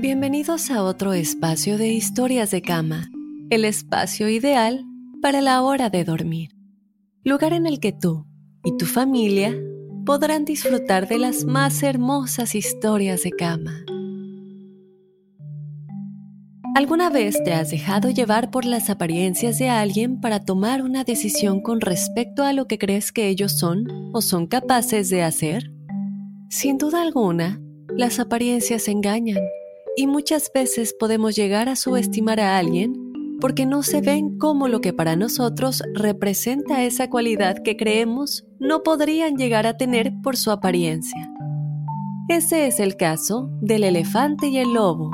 Bienvenidos a otro espacio de historias de cama, el espacio ideal para la hora de dormir. Lugar en el que tú y tu familia podrán disfrutar de las más hermosas historias de cama. ¿Alguna vez te has dejado llevar por las apariencias de alguien para tomar una decisión con respecto a lo que crees que ellos son o son capaces de hacer? Sin duda alguna, las apariencias engañan y muchas veces podemos llegar a subestimar a alguien porque no se ven como lo que para nosotros representa esa cualidad que creemos no podrían llegar a tener por su apariencia. Ese es el caso del elefante y el lobo,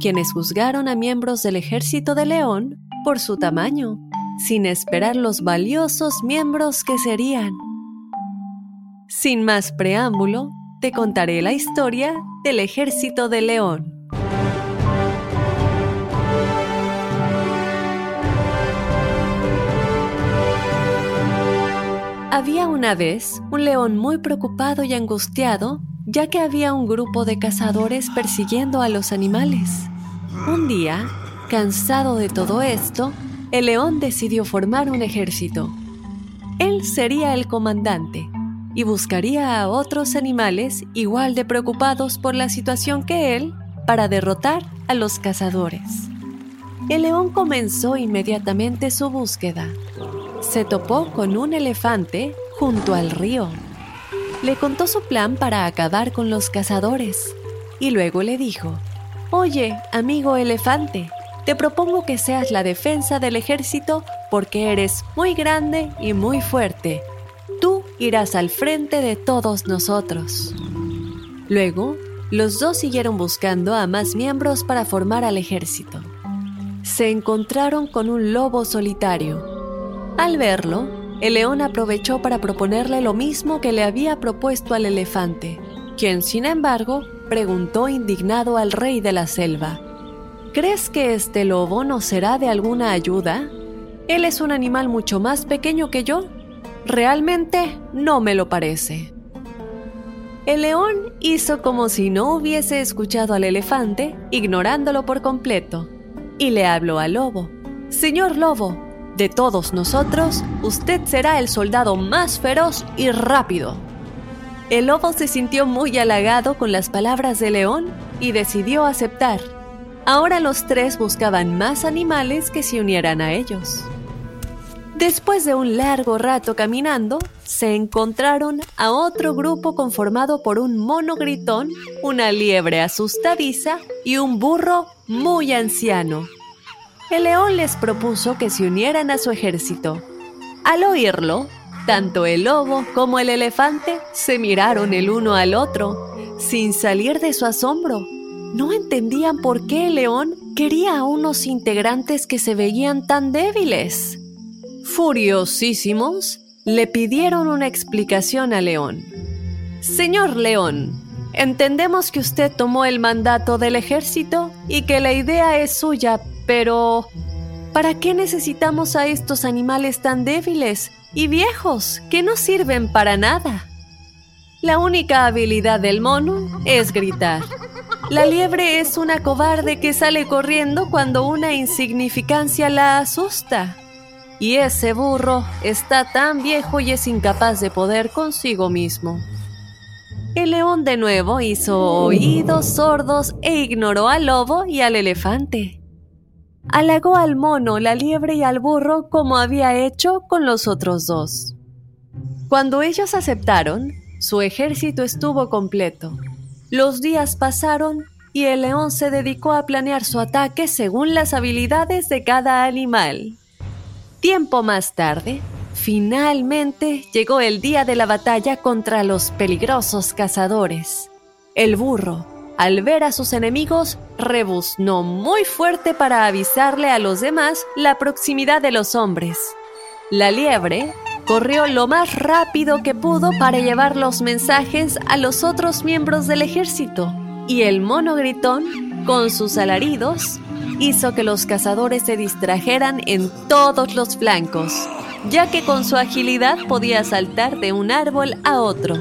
quienes juzgaron a miembros del ejército de león por su tamaño, sin esperar los valiosos miembros que serían. Sin más preámbulo, te contaré la historia del ejército de león. Había una vez un león muy preocupado y angustiado, ya que había un grupo de cazadores persiguiendo a los animales. Un día, cansado de todo esto, el león decidió formar un ejército. Él sería el comandante y buscaría a otros animales igual de preocupados por la situación que él para derrotar a los cazadores. El león comenzó inmediatamente su búsqueda se topó con un elefante junto al río. Le contó su plan para acabar con los cazadores y luego le dijo, Oye, amigo elefante, te propongo que seas la defensa del ejército porque eres muy grande y muy fuerte. Tú irás al frente de todos nosotros. Luego, los dos siguieron buscando a más miembros para formar al ejército. Se encontraron con un lobo solitario al verlo, el león aprovechó para proponerle lo mismo que le había propuesto al elefante, quien sin embargo preguntó indignado al rey de la selva, ¿Crees que este lobo nos será de alguna ayuda? Él es un animal mucho más pequeño que yo. Realmente no me lo parece. El león hizo como si no hubiese escuchado al elefante, ignorándolo por completo, y le habló al lobo. Señor lobo, de todos nosotros, usted será el soldado más feroz y rápido. El lobo se sintió muy halagado con las palabras de León y decidió aceptar. Ahora los tres buscaban más animales que se unieran a ellos. Después de un largo rato caminando, se encontraron a otro grupo conformado por un mono gritón, una liebre asustadiza y un burro muy anciano el león les propuso que se unieran a su ejército. Al oírlo, tanto el lobo como el elefante se miraron el uno al otro, sin salir de su asombro. No entendían por qué el león quería a unos integrantes que se veían tan débiles. Furiosísimos, le pidieron una explicación al león. Señor león, entendemos que usted tomó el mandato del ejército y que la idea es suya, pero, ¿para qué necesitamos a estos animales tan débiles y viejos que no sirven para nada? La única habilidad del mono es gritar. La liebre es una cobarde que sale corriendo cuando una insignificancia la asusta. Y ese burro está tan viejo y es incapaz de poder consigo mismo. El león de nuevo hizo oídos sordos e ignoró al lobo y al elefante halagó al mono, la liebre y al burro como había hecho con los otros dos. Cuando ellos aceptaron, su ejército estuvo completo. Los días pasaron y el león se dedicó a planear su ataque según las habilidades de cada animal. Tiempo más tarde, Finalmente llegó el día de la batalla contra los peligrosos cazadores. El burro, al ver a sus enemigos, rebuznó muy fuerte para avisarle a los demás la proximidad de los hombres. La liebre corrió lo más rápido que pudo para llevar los mensajes a los otros miembros del ejército, y el mono gritón, con sus alaridos, hizo que los cazadores se distrajeran en todos los flancos, ya que con su agilidad podía saltar de un árbol a otro.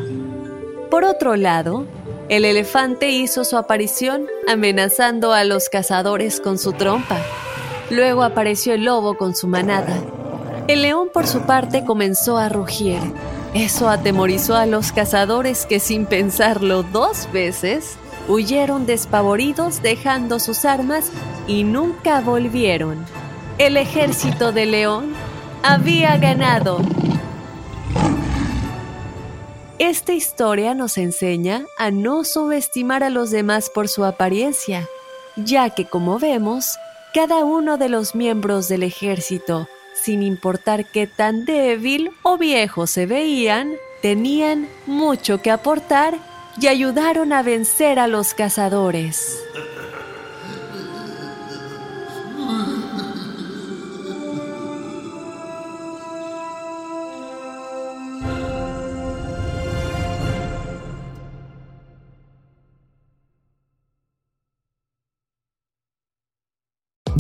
Por otro lado, el elefante hizo su aparición amenazando a los cazadores con su trompa. Luego apareció el lobo con su manada. El león por su parte comenzó a rugir. Eso atemorizó a los cazadores que sin pensarlo dos veces huyeron despavoridos dejando sus armas y nunca volvieron. El ejército de León había ganado. Esta historia nos enseña a no subestimar a los demás por su apariencia, ya que como vemos, cada uno de los miembros del ejército, sin importar qué tan débil o viejo se veían, tenían mucho que aportar y ayudaron a vencer a los cazadores.